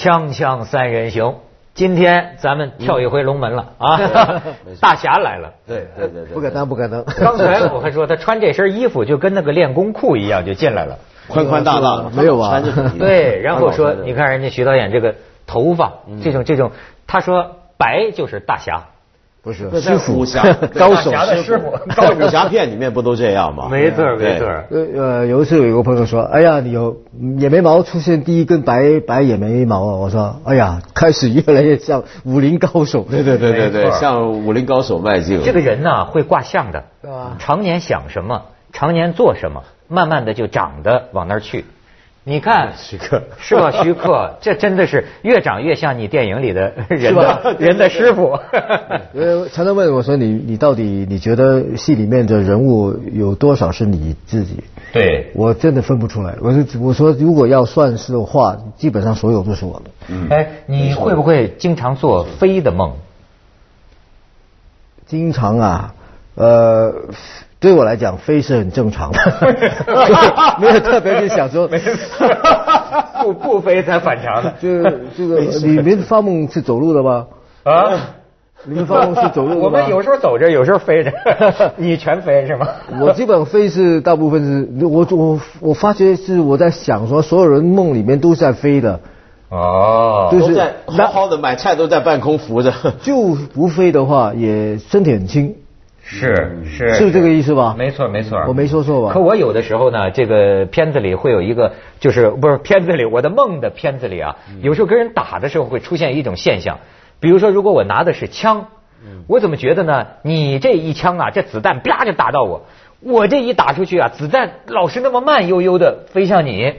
锵锵三人行，今天咱们跳一回龙门了啊！大侠来了。对对对对，不可能，不可能。刚才我还说他穿这身衣服就跟那个练功裤一样就进来了。宽宽大大的，没有啊穿着很 对，然后说 你看人家徐导演这个头发，这种这种，他说白就是大侠，不是师傅武侠 高手的师傅在 武侠片里面不都这样吗？没错对没错。呃呃，有一次有一个朋友说，哎呀，你有眼眉毛出现第一根白白眼眉毛啊！我说，哎呀，开始越来越像武林高手。对对对对对，没错向武林高手迈进。这个人呢会卦象的对吧，常年想什么，常年做什么，慢慢的就长得往那儿去。你看徐克是吧？徐克，这真的是越长越像你电影里的人吧的人的师傅。呃，常常问我说，你你到底你觉得戏里面的人物有多少是你自己？对，我真的分不出来。我说我说，如果要算是的话，基本上所有都是我的。哎，你会不会经常做飞的梦？经常啊，呃，对我来讲，飞是很正常的，没有特别去想说。不不飞才反常呢。这个这个，你们发梦是走路的吗？啊，你们发梦是走路的吗？我们有时候走着，有时候飞着，你全飞是吗？我基本飞是大部分是，我我我发觉是我在想说，所有人梦里面都是在飞的，哦就是都在好好的买菜都在半空浮着。就不飞的话也身体很轻，是是是这个意思吧？没错没错，我没说错吧？可我有的时候呢，这个片子里会有一个，就是不是片子里我的梦的片子里啊，有时候跟人打的时候会出现一种现象，比如说如果我拿的是枪，我怎么觉得呢？你这一枪啊，这子弹啪就打到我，我这一打出去啊，子弹老是那么慢悠悠的飞向你。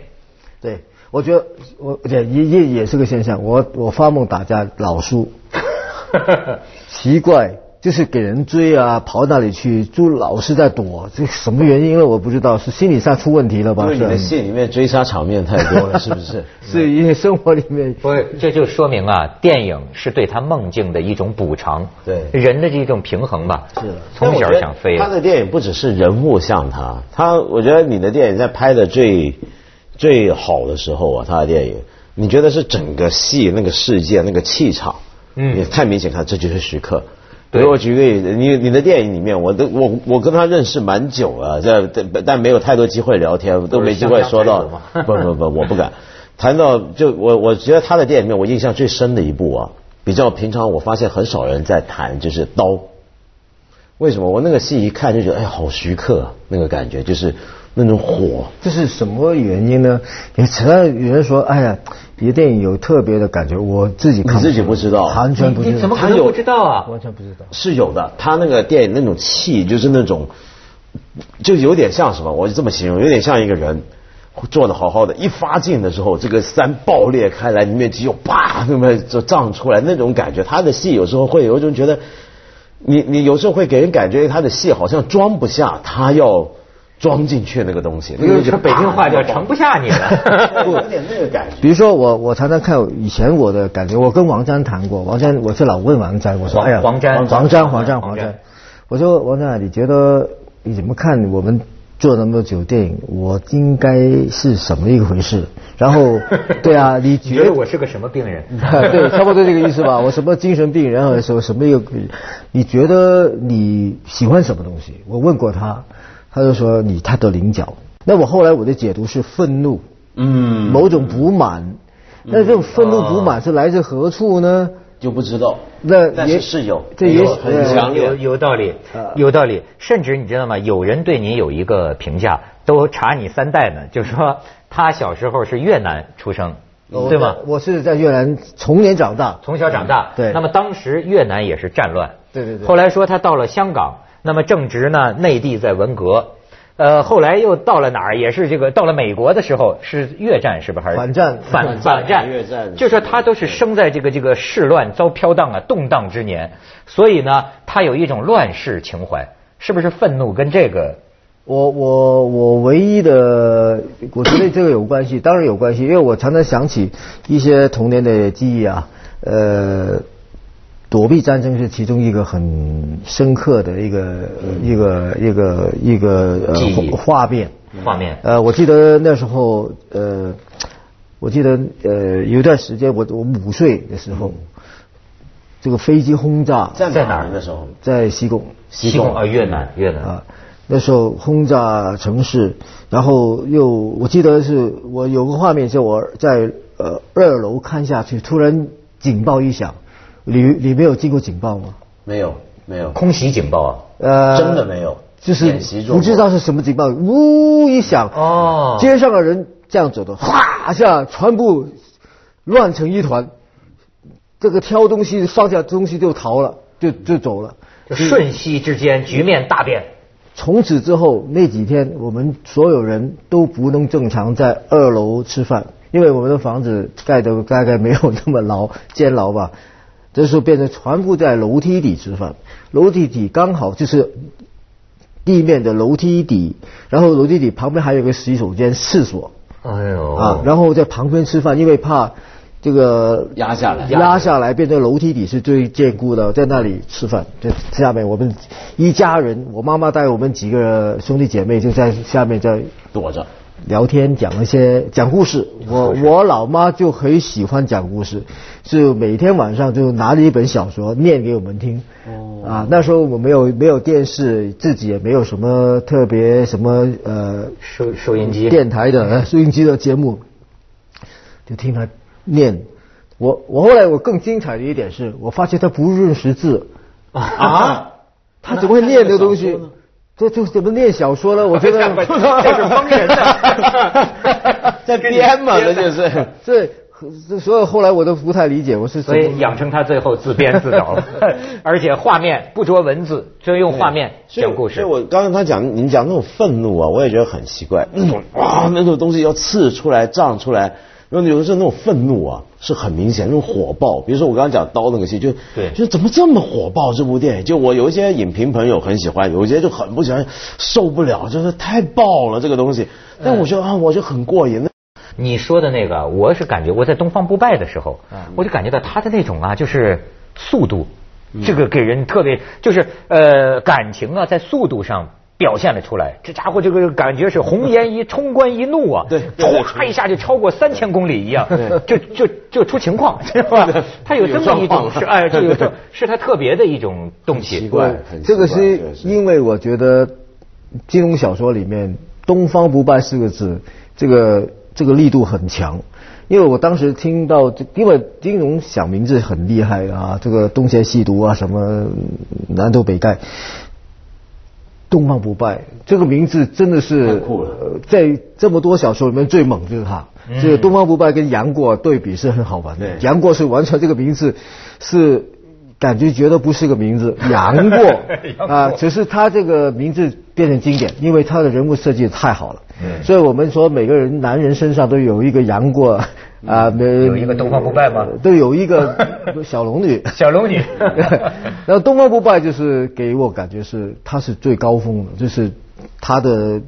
对，我觉得我也也也也是个现象。我我发梦打架老输，奇怪，就是给人追啊，跑哪里去，就老是在躲，这什么原因呢？我不知道，是心理上出问题了吧？因为你的是戏里面追杀场面太多了，是不是？是因为生活里面不是，这就说明啊，电影是对他梦境的一种补偿，对人的这种平衡吧。是的从小想飞他的电影不只是人物像他，他我觉得你的电影在拍的最最好的时候啊，他的电影，你觉得是整个戏那个世界那个气场，嗯也太明显看，这就是徐克。比如我举个例子，你你的电影里面，我都我我跟他认识蛮久了，这但但没有太多机会聊天，都没机会说到 不。不不不，我不敢谈到就我我觉得他的电影里面，我印象最深的一部啊，比较平常，我发现很少人在谈，就是刀。为什么？我那个戏一看就觉得，哎，好徐克、啊，那个感觉就是那种火。这是什么原因呢？也常常有人说，哎呀，你的电影有特别的感觉，我自己看你自己不知道完全不知道。你怎么可能不知道啊？完全不知道。是有的，他那个电影那种气，就是那种，就有点像什么？我就这么形容，有点像一个人做的好好的，一发劲的时候，这个山爆裂开来，里面肌肉啪那么就胀出来，那种感觉。他的戏有时候会有一种觉得，你你有时候会给人感觉他的戏好像装不下，他要装进去那个东西。那个这北京话叫盛不下你了。有点那个感觉。比如说我，我常常看以前我的感觉，我跟王詹谈过，王詹，我是老问王詹，我说，哎呀，王詹王詹，王詹，王詹，我说王詹，你觉得你怎么看我们做那么久电影，我应该是什么一个回事？然后，对啊，你你觉觉得我是个什么病人？对，差不多这个意思吧。我什么精神病人，或者什么什么一个，你觉得你喜欢什么东西？我问过他，他就说你他的棱角。那我后来我的解读是愤怒，嗯，某种不满。那这种愤怒不满是来自何处呢？就不知道。那但也是是有，这也有很强烈有有道理呃，有道理。甚至你知道吗？有人对你有一个评价，都查你三代呢，就说他小时候是越南出生，对吗？我是在越南童年长大，从小长大。对那么当时越南也是战乱。对对对后来说他到了香港，那么正值呢内地在文革。呃，后来又到了哪儿？也是这个到了美国的时候是越战，是不是？还是反战反反战反战，越战就说他都是生在这个这个世乱遭飘荡啊动荡之年，所以呢，他有一种乱世情怀，是不是愤怒跟这个？我我我唯一的，我觉得这个有关系，当然有关系，因为我常常想起一些童年的记忆啊，呃，躲避战争是其中一个很深刻的一个、一个一个一个呃画面。画面。呃，我记得那时候呃，我记得呃有一段时间我我五岁的时候，这个飞机轰炸。在哪在哪儿儿那时候？在西贡。西贡啊，越南越南。啊，那时候轰炸城市，然后又我记得是我有个画面，是我在呃二楼看下去，突然警报一响，里里没有经过警报吗？没有，没有，空袭警报啊。呃，真的没有，就是不知道是什么警报，呜一响，哦街上的人这样走的，哗一下全部乱成一团，这个挑东西放下东西就逃了，就就走了。就瞬息之间局面大变。从此之后那几天，我们所有人都不能正常在二楼吃饭，因为我们的房子盖的大概没有那么牢监牢吧。这时候变成全部在楼梯底吃饭，楼梯底刚好就是地面的楼梯底，然后楼梯底旁边还有个洗手间、厕所哎呦啊，然后在旁边吃饭，因为怕这个压下来压下来变成楼梯底是最坚固的，在那里吃饭。在下面我们一家人，我妈妈带我们几个兄弟姐妹就在下面在躲着。聊天，讲一些讲故事。我我老妈就很喜欢讲故事，就每天晚上就拿着一本小说念给我们听。哦，啊，那时候我没有没有电视，自己也没有什么特别什么呃收收音机电台的呃收音机的节目，就听他念。我我后来我更精彩的一点是我发现他不认识字 啊，他怎么会念这个东西？这就怎么念小说呢？我觉得 这是蒙人的 在编嘛，这就是。这这所有后来我都不太理解，我是怎所以养成他最后自编自导了，而且画面不着文字，就用画面讲故事。所以我刚刚他讲，你讲那种愤怒啊，我也觉得很奇怪，那种啊那种东西要刺出来、胀出来，然后有的时候那种愤怒啊是很明显，那种火爆。比如说我刚刚讲刀那个戏，就对就怎么这么火爆这部电影？就我有一些影评朋友很喜欢，有一些就很不喜欢，受不了，就是太爆了这个东西。但我觉得啊，我就很过瘾。你说的那个，我是感觉我在东方不败的时候，我就感觉到他的那种啊，就是速度，这个给人特别就是呃感情啊，在速度上表现了出来。这家伙这个感觉是红颜一冲冠一怒啊，对唰一下就超过三千公里一样，就就就出情况，知道吧？他有这么一种是哎，这有这 是他特别的一种东西。奇怪很奇怪这个是因为我觉得金庸小说里面“东方不败”四个字，这个这个力度很强。因为我当时听到，因为金融小名字很厉害啊，这个东邪西毒啊，什么南斗北丐，东方不败这个名字真的是在这么多小说里面最猛就是他。这个东方不败跟杨过对比是很好玩的。杨过是完全这个名字是感觉觉得不是个名字，杨过啊，只是他这个名字变成经典，因为他的人物设计得太好了。嗯所以我们说每个人男人身上都有一个杨过啊，没有一个东方不败吗都有一个 小龙女。小龙女 然后东方不败就是给我感觉是他是最高峰的，就是他的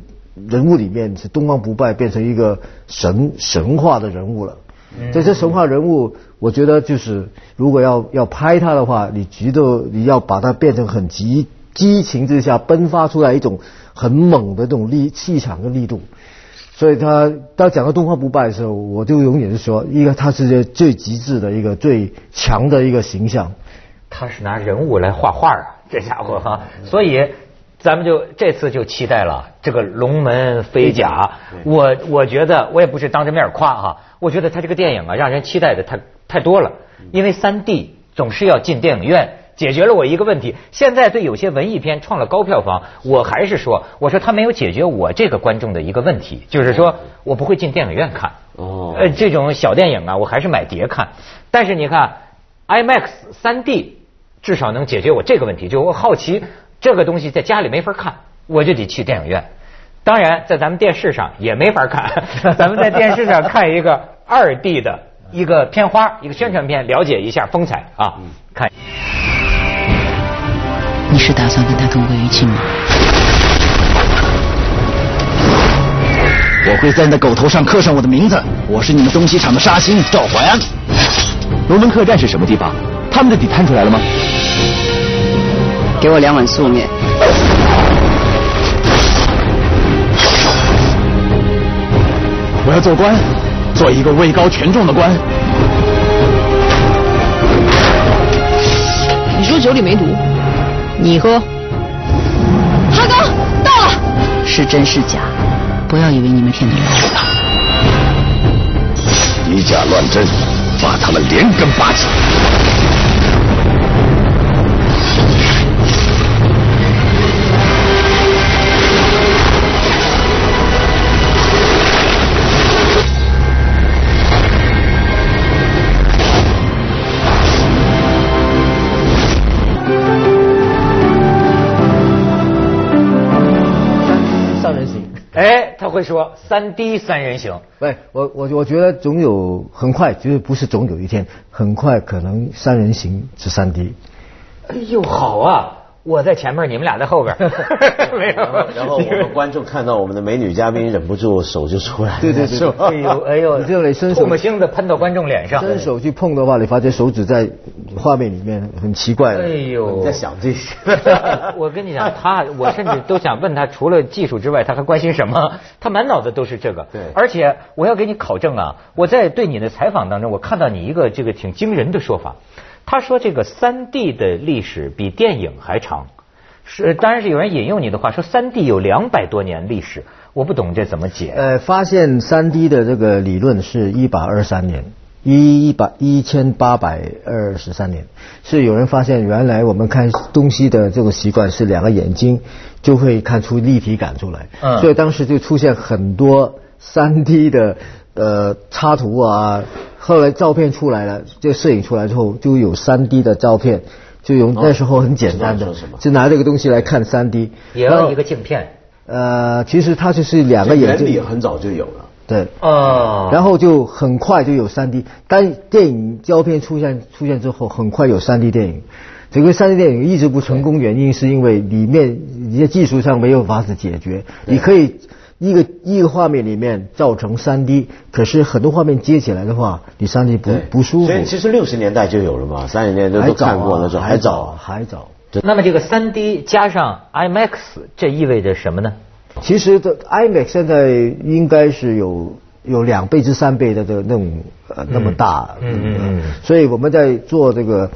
人物里面是东方不败变成一个神神话的人物了。在这神话人物，我觉得就是如果要要拍他的话，你觉得你要把他变成很激激情之下迸发出来一种很猛的这种力气场跟力度。所以他当讲到东方不败的时候，我就永远是说，一个他是最极致的一个最强的一个形象。他是拿人物来画画啊，这家伙哈，所以咱们就这次就期待了这个龙门飞甲。我我觉得我也不是当着面夸哈，我觉得他这个电影啊，让人期待的太太多了，因为三 D 总是要进电影院。解决了我一个问题，现在对有些文艺片创了高票房，我还是说，我说他没有解决我这个观众的一个问题，就是说我不会进电影院看。哦呃，这种小电影啊，我还是买碟看。但是你看，IMAX 三 D 至少能解决我这个问题，就我好奇这个东西在家里没法看，我就得去电影院。当然，在咱们电视上也没法看，咱们在电视上看一个二 D 的一个片花，一个宣传片，了解一下风采啊。看，你是打算跟他同归于尽吗？我会在你的狗头上刻上我的名字，我是你们东西厂的杀星赵淮安。龙门客栈是什么地方？他们的底探出来了吗？给我两碗素面。我要做官，做做一个位高权重的官。你说酒里没毒，你喝。哈哥，到了。是真是假？不要以为你们骗得了我。以假乱真，把他们连根拔起。会说三 D 三人行。喂，我我我觉得总有很快，就是不是总有一天，很快可能三人行是三 D。哎呦，好啊！我在前面，你们俩在后边。没有然后，然后我们观众看到我们的美女嘉宾，忍不住手就出来了，对对对？哎呦哎呦，你这里伸手唾沫星子喷到观众脸上。伸手去碰的话，你发现手指在画面里面很奇怪的。哎呦，你在想这些？我跟你讲，他我甚至都想问他，除了技术之外，他还关心什么？他满脑子都是这个。对而且我要给你考证啊，我在对你的采访当中，我看到你一个这个挺惊人的说法。他说这个三 D 的历史比电影还长。是，当然是有人引用你的话说，三 D 有两百多年历史，我不懂这怎么解。呃，发现三 D 的这个理论是一八二三年，一一百一千八百二十三年，是有人发现原来我们看东西的这个习惯是两个眼睛就会看出立体感出来，嗯。所以当时就出现很多三 D 的呃插图啊，后来照片出来了，这个摄影出来之后就有三 D 的照片。就用那时候很简单的就拿这个东西来看三 D，也要一个镜片。呃，其实它就是两个眼原理，很早就有了。对，哦然后就很快就有三 D。但电影胶片出现出现之后，很快有三 D 电影。整个三 D 电影一直不成功，原因是因为里面一些技术上没有法子解决。你可以一个一个画面里面造成三 D，可是很多画面接起来的话，你三 D 不不舒服所。以其实六十年代就有了嘛，三十年代都看过那种，啊，还早啊，。还早。那么这个三 D 加上 IMAX，这意味着什么呢？其实的 IMAX 现在应该是有有两倍至三倍的这个那种呃那么大，嗯嗯嗯所以我们在做这个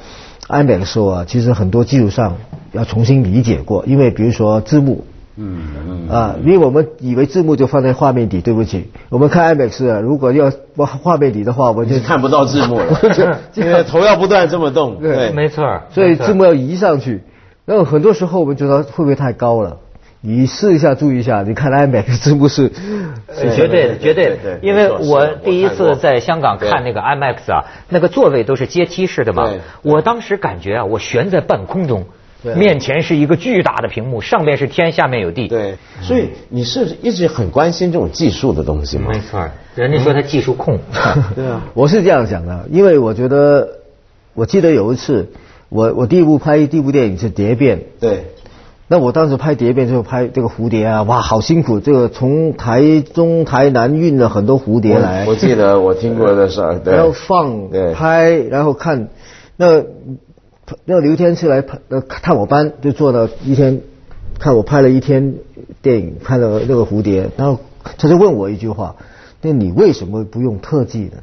IMAX 的时候啊，其实很多技术上要重新理解过，因为比如说字幕。嗯嗯。啊，因为我们以为字幕就放在画面底，对不起，我们看 IMAX，啊如果要画画面底的话，我就就看不到字幕了，因为头要不断这么动。对，没错，所以字幕要移上去。然后很多时候我们觉得会不会太高了？你试一下，注意一下，你看 IMAX 字幕是，是绝对的，绝对的。因为我第一次在香港看那个 IMAX 啊，那个座位都是阶梯式的嘛。对，我当时感觉啊，我悬在半空中对，面前是一个巨大的屏幕，上面是天，下面有地。，对，所以你是一直很关心这种技术的东西吗？没错，人家说他技术控。对啊。我是这样想的，因为我觉得，我记得有一次，我我第一部拍第一部电影是《蝶变》，对，那我当时拍《蝶变》就拍这个蝴蝶啊，哇，好辛苦！这个从台中、台南运了很多蝴蝶来，我记得我听过的事儿，对。然后放对拍，然后看那那刘天赐来拍呃看我班，就坐了一天，看我拍了一天电影，拍了那个蝴蝶，然后他就问我一句话：那你为什么不用特技呢？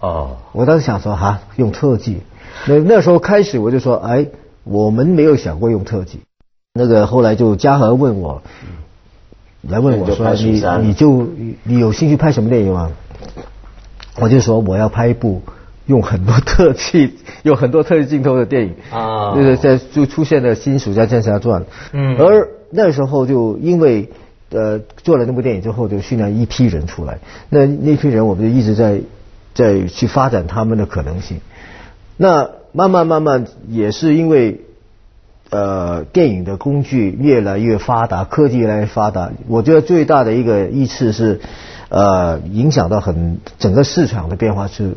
哦，我当时想说哈，用特技。那那时候开始我就说，哎，我们没有想过用特技。那个后来就嘉禾问我，来问我说，你你就你有兴趣拍什么电影吗？我就说我要拍一部用很多特技、有很多特技镜头的电影啊就是在就出现了《新暑假剑侠传》。嗯而那时候就因为呃做了那部电影之后，就训练一批人出来。那那批人我们就一直在在去发展他们的可能性。那慢慢慢慢也是因为呃电影的工具越来越发达，科技越来越发达，我觉得最大的一个意思是呃影响到很整个市场的变化是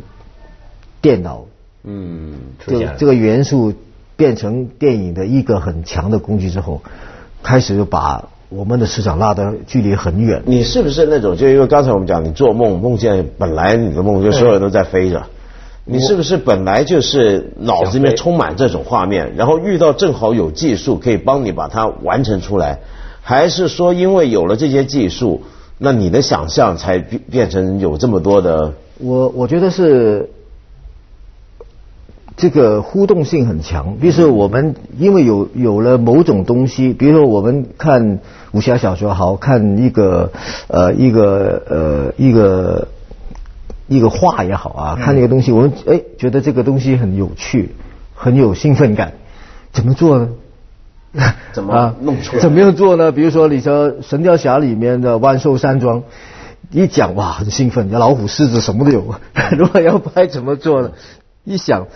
电脑嗯，出现了这个这个元素变成电影的一个很强的工具之后，开始就把我们的市场拉得距离很远。你是不是那种？就因为刚才我们讲，你做梦梦见本来你的梦就所有人都在飞着，你是不是本来就是脑子里面充满这种画面，然后遇到正好有技术可以帮你把它完成出来，还是说因为有了这些技术，那你的想象才变变成有这么多的。我我觉得是这个互动性很强，比如说我们因为有有了某种东西，比如说我们看武侠小说，好看一个呃一个呃一个一个画也好啊，看那个东西，我们哎觉得这个东西很有趣，很有兴奋感，怎么做呢？怎么弄出来怎么样做呢？比如说，你说《神雕侠》里面的万寿山庄，一讲哇很兴奋，老虎、狮子什么都有。如果要拍怎么做呢？一想，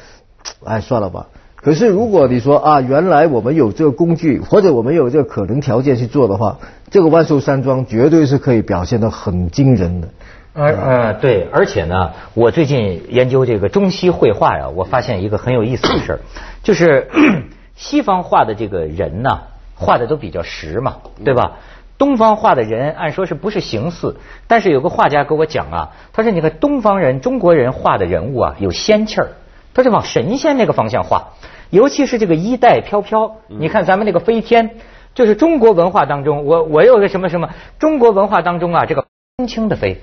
哎，算了吧。可是如果你说啊，原来我们有这个工具，或者我们有这个可能条件去做的话，这个万寿山庄绝对是可以表现得很惊人的。而呃对，而且呢，我最近研究这个中西绘画呀，我发现一个很有意思的事儿，就是 西方画的这个人呐，画的都比较实嘛，对吧？东方画的人按说是不是形似，但是有个画家给我讲啊，他说你看东方人、中国人画的人物啊有仙气儿，他是往神仙那个方向画，尤其是这个衣带飘飘，你看咱们那个飞天，就是中国文化当中，我我有个什么什么，中国文化当中啊，这个轻轻的飞。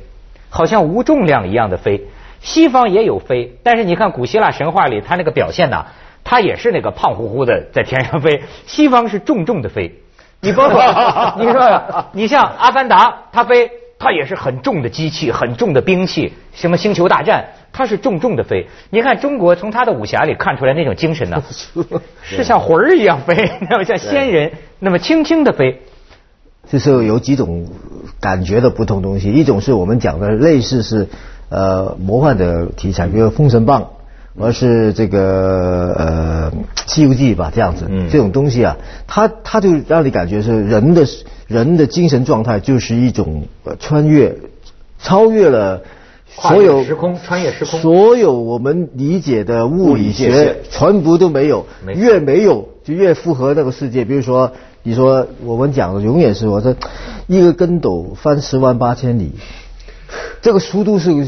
好像无重量一样的飞，西方也有飞，但是你看古希腊神话里，他那个表现呐，他也是那个胖乎乎的在天上飞，西方是重重的飞。你包括 你说，你像阿凡达，他飞，他也是很重的机器，很重的兵器，什么星球大战，它是重重的飞。你看中国从他的武侠里看出来那种精神呢，是像魂儿一样飞，那么像仙人那么轻轻的飞。就是有几种感觉的不同东西，一种是我们讲的类似是呃魔幻的题材，比如《封神榜》，而是这个呃《西游记》吧，这样子，这种东西啊，它它就让你感觉是人的人的精神状态就是一种穿越，超越了所有时空，穿越时空，所有我们理解的物理学全部都没有，越没有就越符合那个世界，比如说。你说我们讲的永远是我说一个跟斗翻十万八千里，这个速度是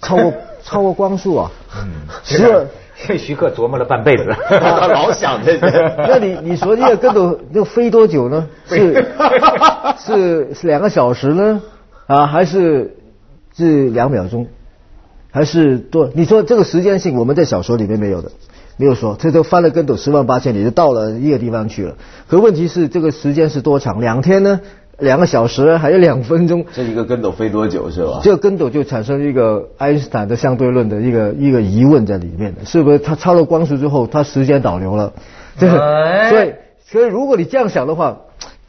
超过 超过光速啊！嗯，是徐克琢磨了半辈子，他老想这个。那你你说这个跟斗要飞多久呢？是 是是两个小时呢？啊，还是是两秒钟？还是多？你说这个时间性，我们在小说里面没有的。没有说，这都翻了跟斗十万八千里，就到了一个地方去了。可问题是，这个时间是多长？两天呢？两个小时？还有两分钟？这一个跟斗飞多久是吧？这个跟斗就产生一个爱因斯坦的相对论的一个一个疑问在里面的，是不是？它超了光速之后，它时间倒流了？这个，所以，所以如果你这样想的话，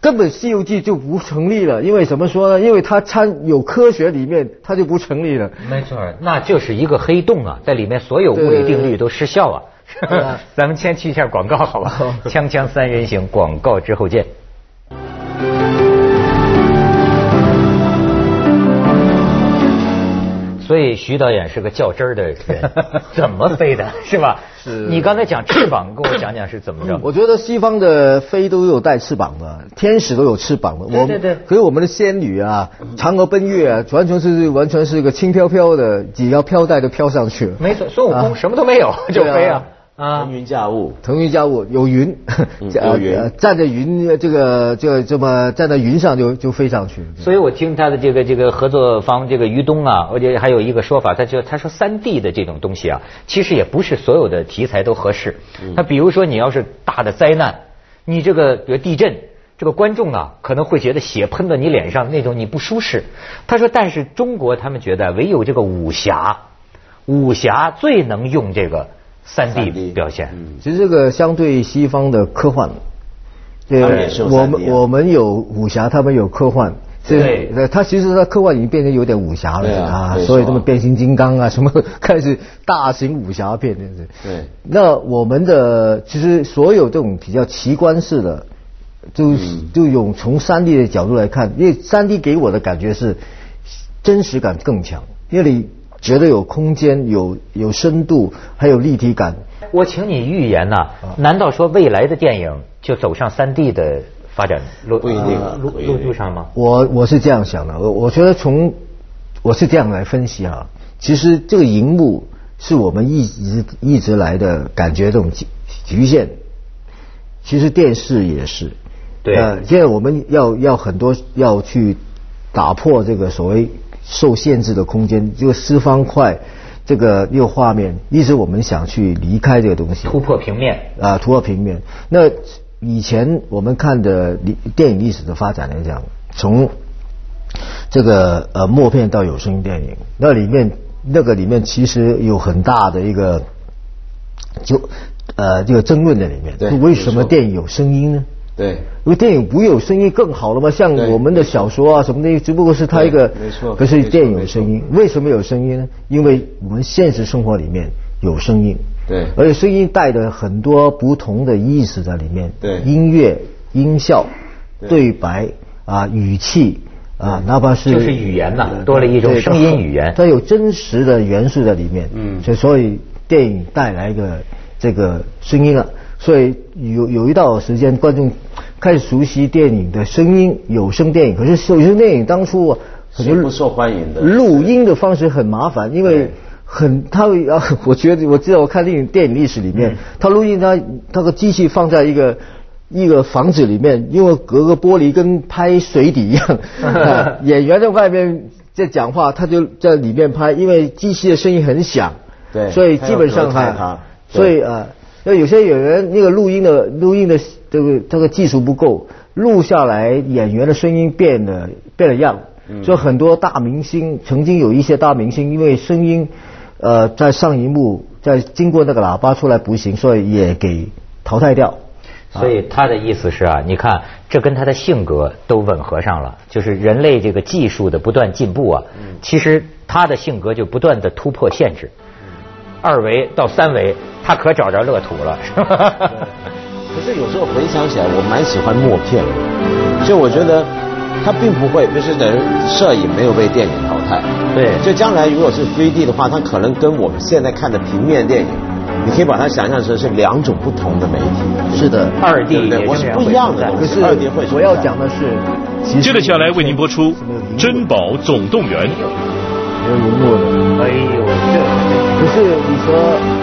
根本《西游记》就不成立了。因为怎么说呢？因为它掺有科学里面，它就不成立了。没错，那就是一个黑洞啊，在里面所有物理定律都失效啊。咱们先去一下广告，好吧？锵锵三人行，广告之后见。所以徐导演是个较真儿的人，怎么飞的，是吧？是。你刚才讲翅膀，跟我讲讲是怎么着？我觉得西方的飞都有带翅膀的，天使都有翅膀的。对对对。所以我们的仙女啊，嫦娥奔月啊，完全是完全是一个轻飘飘的，只要飘带就飘上去了。没错，孙悟空什么都没有就飞啊。啊，腾云驾雾，腾云驾雾有云，有云，站在云这个这这么站在云上就就飞上去。所以我听他的这个这个合作方这个于东啊，而且还有一个说法，他就他说三 D 的这种东西啊，其实也不是所有的题材都合适。他比如说你要是大的灾难，你这个比如地震，这个观众啊可能会觉得血喷到你脸上那种你不舒适。他说，但是中国他们觉得唯有这个武侠，武侠最能用这个。三 D 表现，其实这个相对西方的科幻，对，我们我们有武侠，他们有科幻，对，他其实他科幻已经变成有点武侠了啊，所以这么变形金刚啊什么 开始大型武侠片这样子。对，那我们的其实所有这种比较奇观式的，就就用从三 D 的角度来看，因为三 D 给我的感觉是真实感更强，因为你。觉得有空间、有有深度，还有立体感。我请你预言呐，难道说未来的电影就走上三 D 的发展路不一定路路路上吗？我我是这样想的，我我觉得从我是这样来分析啊，其实这个荧幕是我们一直一直来的感觉这种局局限，其实电视也是。对。现在我们要要很多要去打破这个所谓受限制的空间，这个四方块，这个一个画面，一直我们想去离开这个东西，突破平面。啊，突破平面。那以前我们看的历电影历史的发展来讲，从这个呃默片到有声电影，那里面那个里面其实有很大的一个就呃这个争论在里面，对为什么电影有声音呢？对，因为电影不有声音更好了吗？像我们的小说啊什么的，只不过是它一个，没错可是电影有声音，为什么有声音呢？因为我们现实生活里面有声音，对。而且声音带着很多不同的意思在里面，对。音乐、音效、对。对白啊、语气啊，哪怕是就是语言呐多了一种声音语言。它有真实的元素在里面，嗯。所以所以电影带来一个这个声音啊，所以有有一段时间观众开始熟悉电影的声音，有声电影。可是有声电影当初啊很多是不受欢迎的录音的方式很麻烦，因为很他会啊，我觉得我记得我看电影电影历史里面，他录音他他个机器放在一个。一个房子里面，因为隔个玻璃跟拍水底一样，啊演员在外面在讲话，他就在里面拍，因为机器的声音很响，对所以基本上哈所以啊，那有些演员那个录音的录音的这个这个技术不够，录下来演员的声音变了变了样，嗯。所以很多大明星曾经有一些大明星因为声音呃在上一幕，在经过那个喇叭出来不行，所以也给淘汰掉。所以他的意思是啊，你看这跟他的性格都吻合上了，就是人类这个技术的不断进步啊，其实他的性格就不断的突破限制，二维到三维，他可找着乐土了，是吧？可是有时候回想起来，我蛮喜欢默片的，就我觉得它并不会，就是等于摄影没有被电影淘汰。对就将来如果是 3D 的话，它可能跟我们现在看的平面电影，你可以把它想象成是两种不同的媒体。是的，二 D 也对？我是不一样的。可是二 D 会我要讲的是，接着下来为您播出《珍宝总动员》。是你说